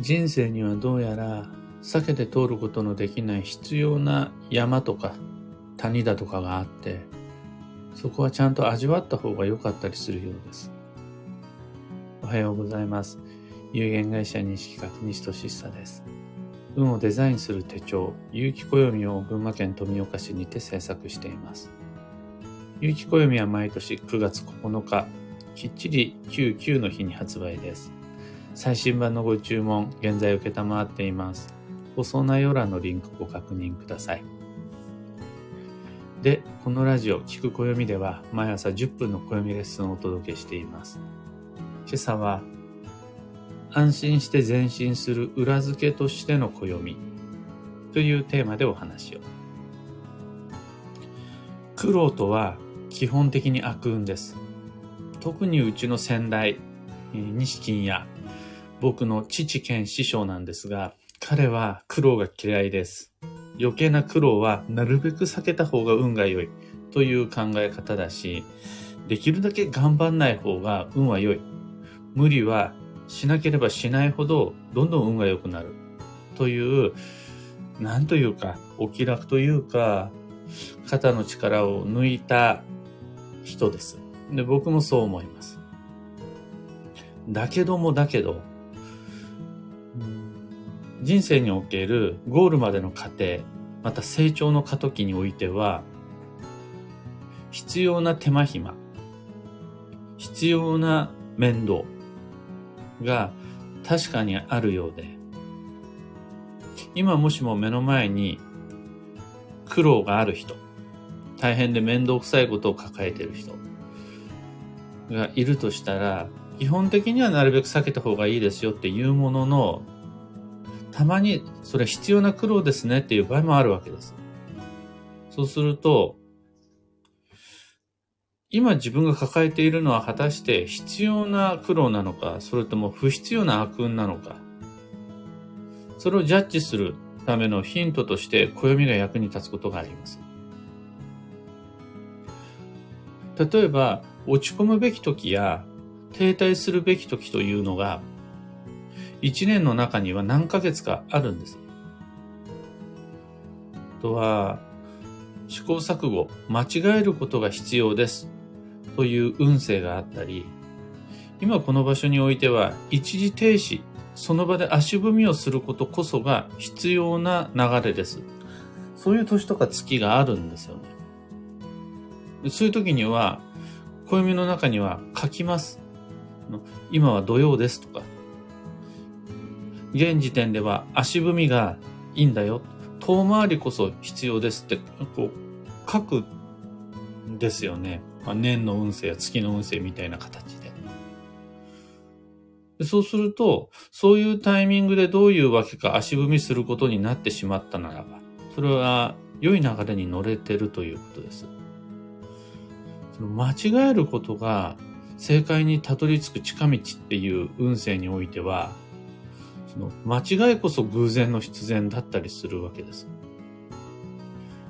人生にはどうやら避けて通ることのできない必要な山とか谷だとかがあってそこはちゃんと味わった方が良かったりするようです。おはようございます。有限会社西企画西俊久です。運をデザインする手帳有機暦を群馬県富岡市にて制作しています。有機暦は毎年9月9日きっちり99の日に発売です。最新版のご注文現在受っています放送内容欄のリンクご確認くださいで、このラジオ、聞く暦では、毎朝10分の暦レッスンをお届けしています。今朝は、安心して前進する裏付けとしての暦というテーマでお話を。苦労とは基本的に悪運です。特にうちの先代、西金や僕の父兼師匠なんですが、彼は苦労が嫌いです。余計な苦労はなるべく避けた方が運が良いという考え方だし、できるだけ頑張んない方が運は良い。無理はしなければしないほどどんどん運が良くなる。という、なんというか、お気楽というか、肩の力を抜いた人です。で、僕もそう思います。だけどもだけど、人生におけるゴールまでの過程、また成長の過渡期においては、必要な手間暇、必要な面倒が確かにあるようで、今もしも目の前に苦労がある人、大変で面倒くさいことを抱えている人がいるとしたら、基本的にはなるべく避けた方がいいですよっていうものの、たまにそれ必要な苦労ですねっていう場合もあるわけです。そうすると、今自分が抱えているのは果たして必要な苦労なのか、それとも不必要な悪運なのか、それをジャッジするためのヒントとして暦が役に立つことがあります。例えば、落ち込むべき時や停滞するべき時というのが一年の中には何ヶ月かあるんです。あとは、試行錯誤、間違えることが必要ですという運勢があったり、今この場所においては一時停止、その場で足踏みをすることこそが必要な流れです。そういう年とか月があるんですよね。そういう時には、暦の中には書きます。今は土曜ですとか、現時点では足踏みがいいんだよ。遠回りこそ必要ですって、こう、書くんですよね。まあ、年の運勢や月の運勢みたいな形で。そうすると、そういうタイミングでどういうわけか足踏みすることになってしまったならば、それは良い流れに乗れてるということです。その間違えることが正解にたどり着く近道っていう運勢においては、の間違いこそ偶然の必然だったりするわけです。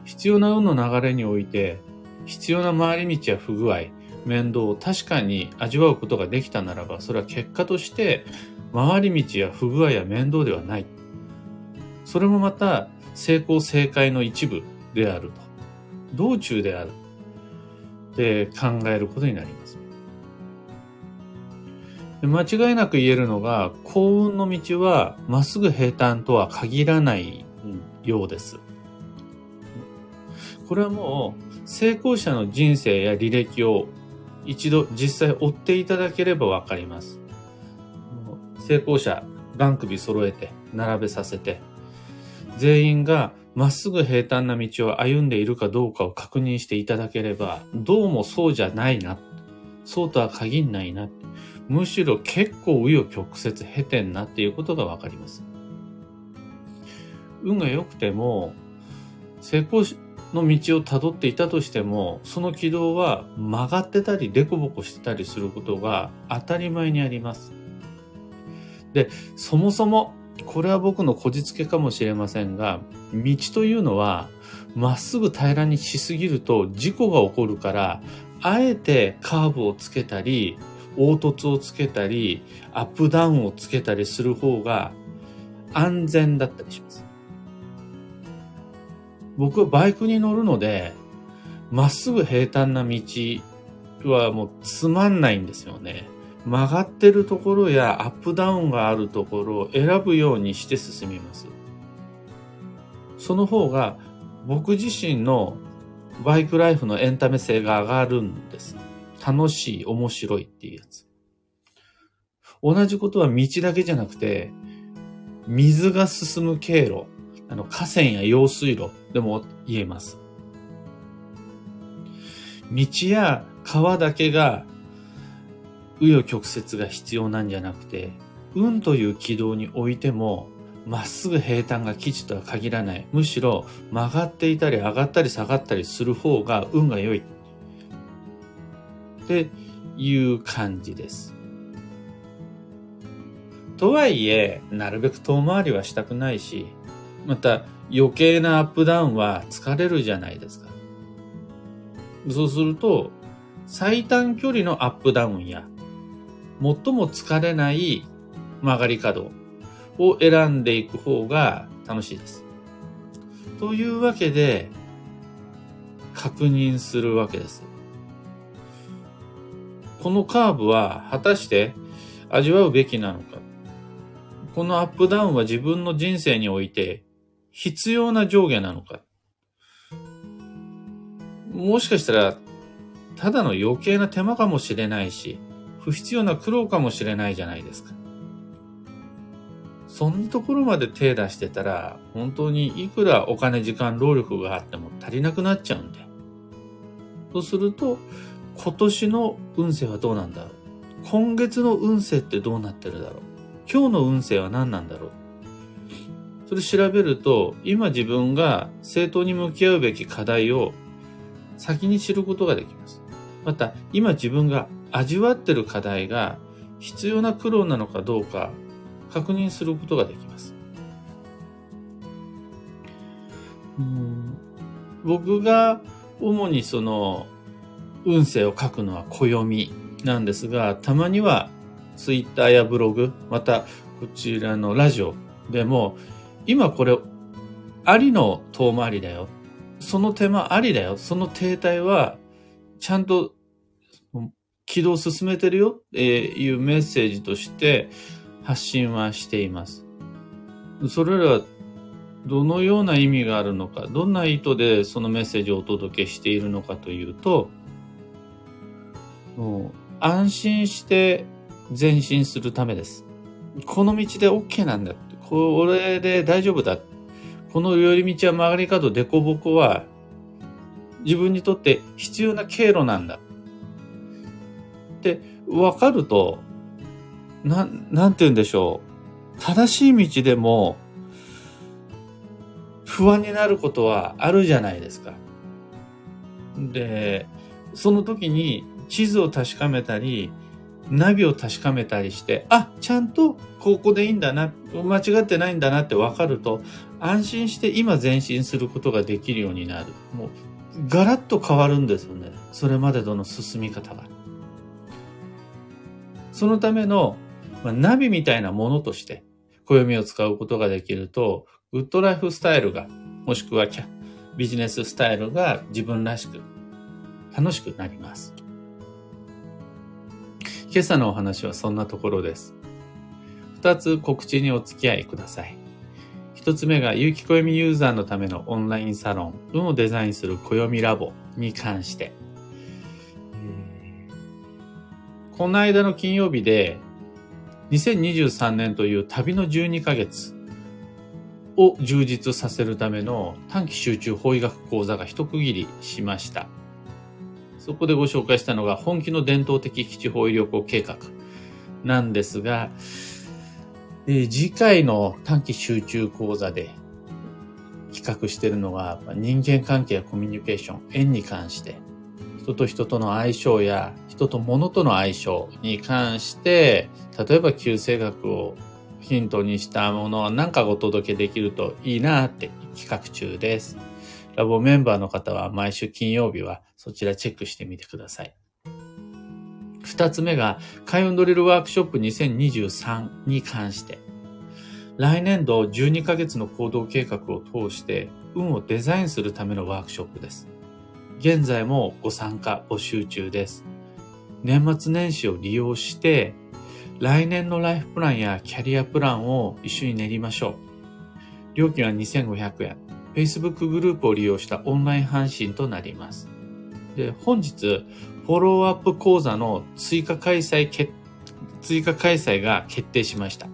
必要な運の流れにおいて、必要な回り道や不具合、面倒を確かに味わうことができたならば、それは結果として回り道や不具合や面倒ではない。それもまた成功正解の一部であると。道中である。って考えることになります。間違いなく言えるのが、幸運の道はまっすぐ平坦とは限らないようです。これはもう成功者の人生や履歴を一度実際追っていただければわかります。成功者、ガン首揃えて、並べさせて、全員がまっすぐ平坦な道を歩んでいるかどうかを確認していただければ、どうもそうじゃないな。そうとは限んないな。むしろ結構紆余曲折経てんなっていうことがわかります。運が良くても、成功の道をたどっていたとしても、その軌道は曲がってたり、デコボコしてたりすることが当たり前にあります。で、そもそも、これは僕のこじつけかもしれませんが、道というのは、まっすぐ平らにしすぎると事故が起こるから、あえてカーブをつけたり、凹凸をつけたり、アップダウンをつけたりする方が安全だったりします。僕はバイクに乗るので、まっすぐ平坦な道はもうつまんないんですよね。曲がってるところやアップダウンがあるところを選ぶようにして進みます。その方が僕自身のバイクライフのエンタメ性が上がるんです。楽しい、面白いっていうやつ。同じことは道だけじゃなくて、水が進む経路、あの河川や用水路でも言えます。道や川だけが紆余曲折が必要なんじゃなくて、運という軌道においても、まっすぐ平坦が基地とは限らない。むしろ曲がっていたり上がったり下がったりする方が運が良い。っていう感じです。とはいえ、なるべく遠回りはしたくないし、また余計なアップダウンは疲れるじゃないですか。そうすると、最短距離のアップダウンや、最も疲れない曲がり角を選んでいく方が楽しいです。というわけで、確認するわけです。このカーブは果たして味わうべきなのかこのアップダウンは自分の人生において必要な上下なのかもしかしたら、ただの余計な手間かもしれないし、不必要な苦労かもしれないじゃないですか。そんなところまで手出してたら、本当にいくらお金、時間、労力があっても足りなくなっちゃうんで。そうすると、今年の運勢はどうなんだろう今月の運勢ってどうなってるだろう今日の運勢は何なんだろうそれ調べると、今自分が正当に向き合うべき課題を先に知ることができます。また、今自分が味わってる課題が必要な苦労なのかどうか確認することができます。僕が主にその運勢を書くのは暦なんですが、たまにはツイッターやブログ、またこちらのラジオでも、今これ、ありの遠回りだよ。その手間ありだよ。その停滞は、ちゃんと軌道を進めてるよっていうメッセージとして発信はしています。それらはどのような意味があるのか、どんな意図でそのメッセージをお届けしているのかというと、もう安心して前進するためです。この道で OK なんだ。これで大丈夫だ。この寄り道は曲がり角、凸凹は自分にとって必要な経路なんだ。って分かると、な、なんて言うんでしょう。正しい道でも不安になることはあるじゃないですか。で、その時に地図を確かめたり、ナビを確かめたりして、あ、ちゃんとここでいいんだな、間違ってないんだなって分かると、安心して今前進することができるようになる。もう、ガラッと変わるんですよね。それまでとの進み方が。そのための、まあ、ナビみたいなものとして、暦を使うことができると、グッドライフスタイルが、もしくはキャビジネススタイルが自分らしく、楽しくなります。今朝のお話はそんなところです。二つ告知にお付き合いください。一つ目が、有機暦ユーザーのためのオンラインサロン、運をデザインする暦ラボに関して。この間の金曜日で、2023年という旅の12ヶ月を充実させるための短期集中法医学講座が一区切りしました。そこでご紹介したのが本気の伝統的基地方医旅行計画なんですが、え、次回の短期集中講座で企画しているのは人間関係やコミュニケーション、縁に関して、人と人との相性や人と物との相性に関して、例えば旧世学をヒントにしたものを何かお届けできるといいなって企画中です。ラボメンバーの方は毎週金曜日はそちらチェックしてみてください。二つ目が、開運ドリルワークショップ2023に関して。来年度12ヶ月の行動計画を通して運をデザインするためのワークショップです。現在もご参加募集中です。年末年始を利用して来年のライフプランやキャリアプランを一緒に練りましょう。料金は2500円。Facebook グループを利用したオンライン配信となります。で、本日、フォローアップ講座の追加開催追加開催が決定しました。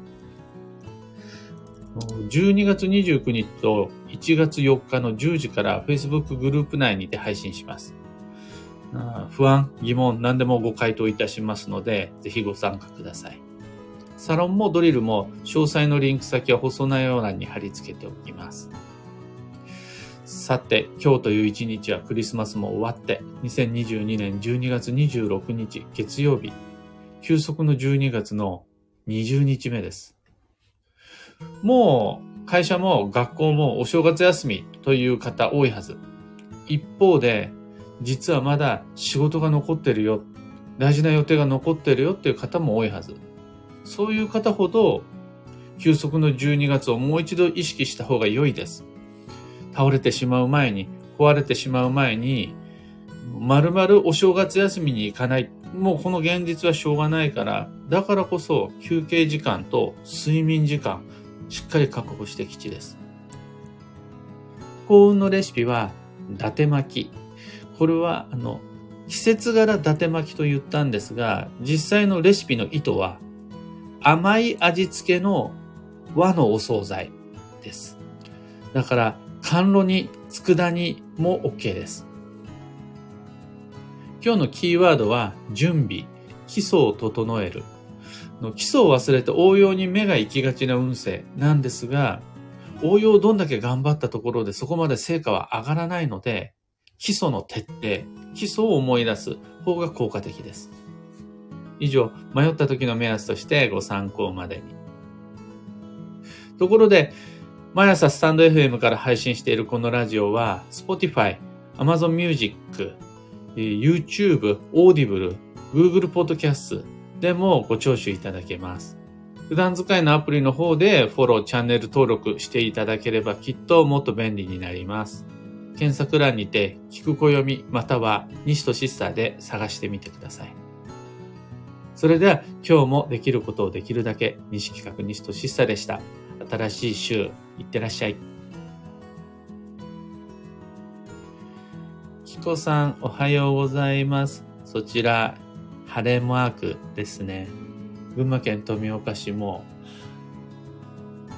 12月29日と1月4日の10時から Facebook グループ内にて配信します。不安、疑問、何でもご回答いたしますので、ぜひご参加ください。サロンもドリルも詳細のリンク先は細内容欄に貼り付けておきます。さて、今日という一日はクリスマスも終わって、2022年12月26日月曜日、休息の12月の20日目です。もう会社も学校もお正月休みという方多いはず。一方で、実はまだ仕事が残ってるよ、大事な予定が残ってるよっていう方も多いはず。そういう方ほど、休息の12月をもう一度意識した方が良いです。倒れてしまう前に、壊れてしまう前に、まるまるお正月休みに行かない。もうこの現実はしょうがないから、だからこそ休憩時間と睡眠時間、しっかり確保して吉です。幸運のレシピは、伊達巻き。これは、あの、季節柄伊達巻きと言ったんですが、実際のレシピの意図は、甘い味付けの和のお惣菜です。だから、甘露煮、佃煮も OK です。今日のキーワードは、準備、基礎を整える。の基礎を忘れて応用に目が行きがちな運勢なんですが、応用をどんだけ頑張ったところでそこまで成果は上がらないので、基礎の徹底、基礎を思い出す方が効果的です。以上、迷った時の目安としてご参考までに。ところで、毎朝スタンド FM から配信しているこのラジオは、Spotify、Amazon Music、YouTube、Audible、Google Podcast でもご聴取いただけます。普段使いのアプリの方でフォロー、チャンネル登録していただければきっともっと便利になります。検索欄にて、聞く暦または西とシスターで探してみてください。それでは今日もできることをできるだけ西企画西としさでした。新しい週、いってらっしゃい。キコさん、おはようございます。そちら、晴れマークですね。群馬県富岡市も、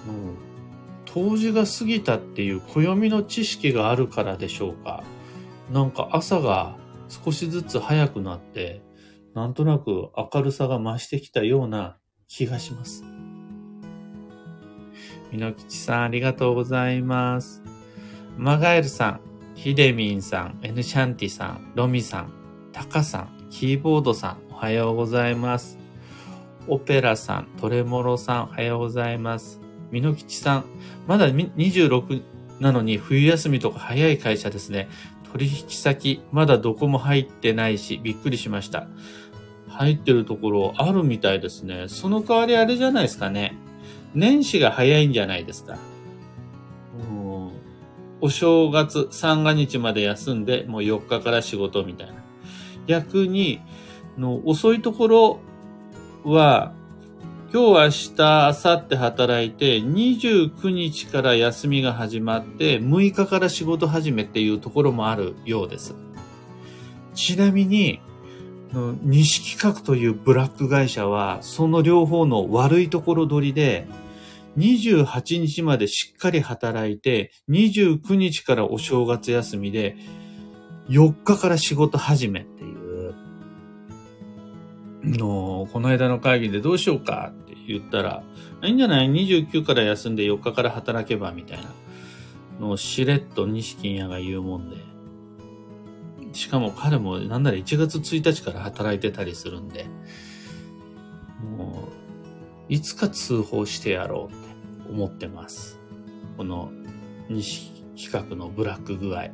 うん、冬至が過ぎたっていう暦の知識があるからでしょうか。なんか朝が少しずつ早くなって、なんとなく明るさが増してきたような気がします。みのきちさん、ありがとうございます。マガエルさん、ヒデミンさん、エヌシャンティさん、ロミさん、タカさん、キーボードさん、おはようございます。オペラさん、トレモロさん、おはようございます。みのきちさん、まだ26なのに冬休みとか早い会社ですね。取引先、まだどこも入ってないし、びっくりしました。入ってるところあるみたいですね。その代わりあれじゃないですかね。年始が早いんじゃないですか。お正月三が日まで休んで、もう4日から仕事みたいな。逆に、の遅いところは、今日、明日、明後日働いて、29日から休みが始まって、6日から仕事始めっていうところもあるようです。ちなみに、西企画というブラック会社は、その両方の悪いところ取りで、28日までしっかり働いて、29日からお正月休みで、4日から仕事始めって、の、この間の会議でどうしようかって言ったら、いいんじゃない ?29 から休んで4日から働けばみたいなのをしれっと西金屋が言うもんで。しかも彼もなんなら1月1日から働いてたりするんで、もう、いつか通報してやろうって思ってます。この西企画のブラック具合。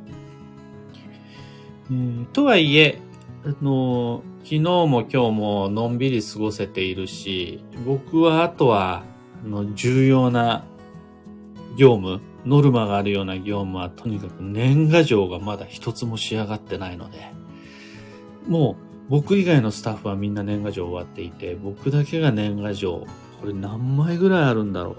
うんとはいえ、あの、昨日も今日ものんびり過ごせているし、僕はあとは、の重要な業務、ノルマがあるような業務はとにかく年賀状がまだ一つも仕上がってないので、もう僕以外のスタッフはみんな年賀状終わっていて、僕だけが年賀状、これ何枚ぐらいあるんだろう。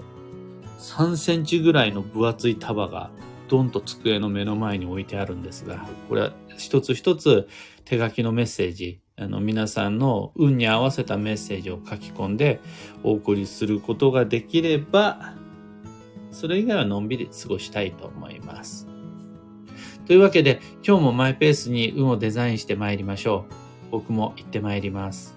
3センチぐらいの分厚い束がドンと机の目の前に置いてあるんですが、これは一つ一つ手書きのメッセージ、あの皆さんの運に合わせたメッセージを書き込んでお送りすることができれば、それ以外はのんびり過ごしたいと思います。というわけで、今日もマイペースに運をデザインして参りましょう。僕も行って参ります。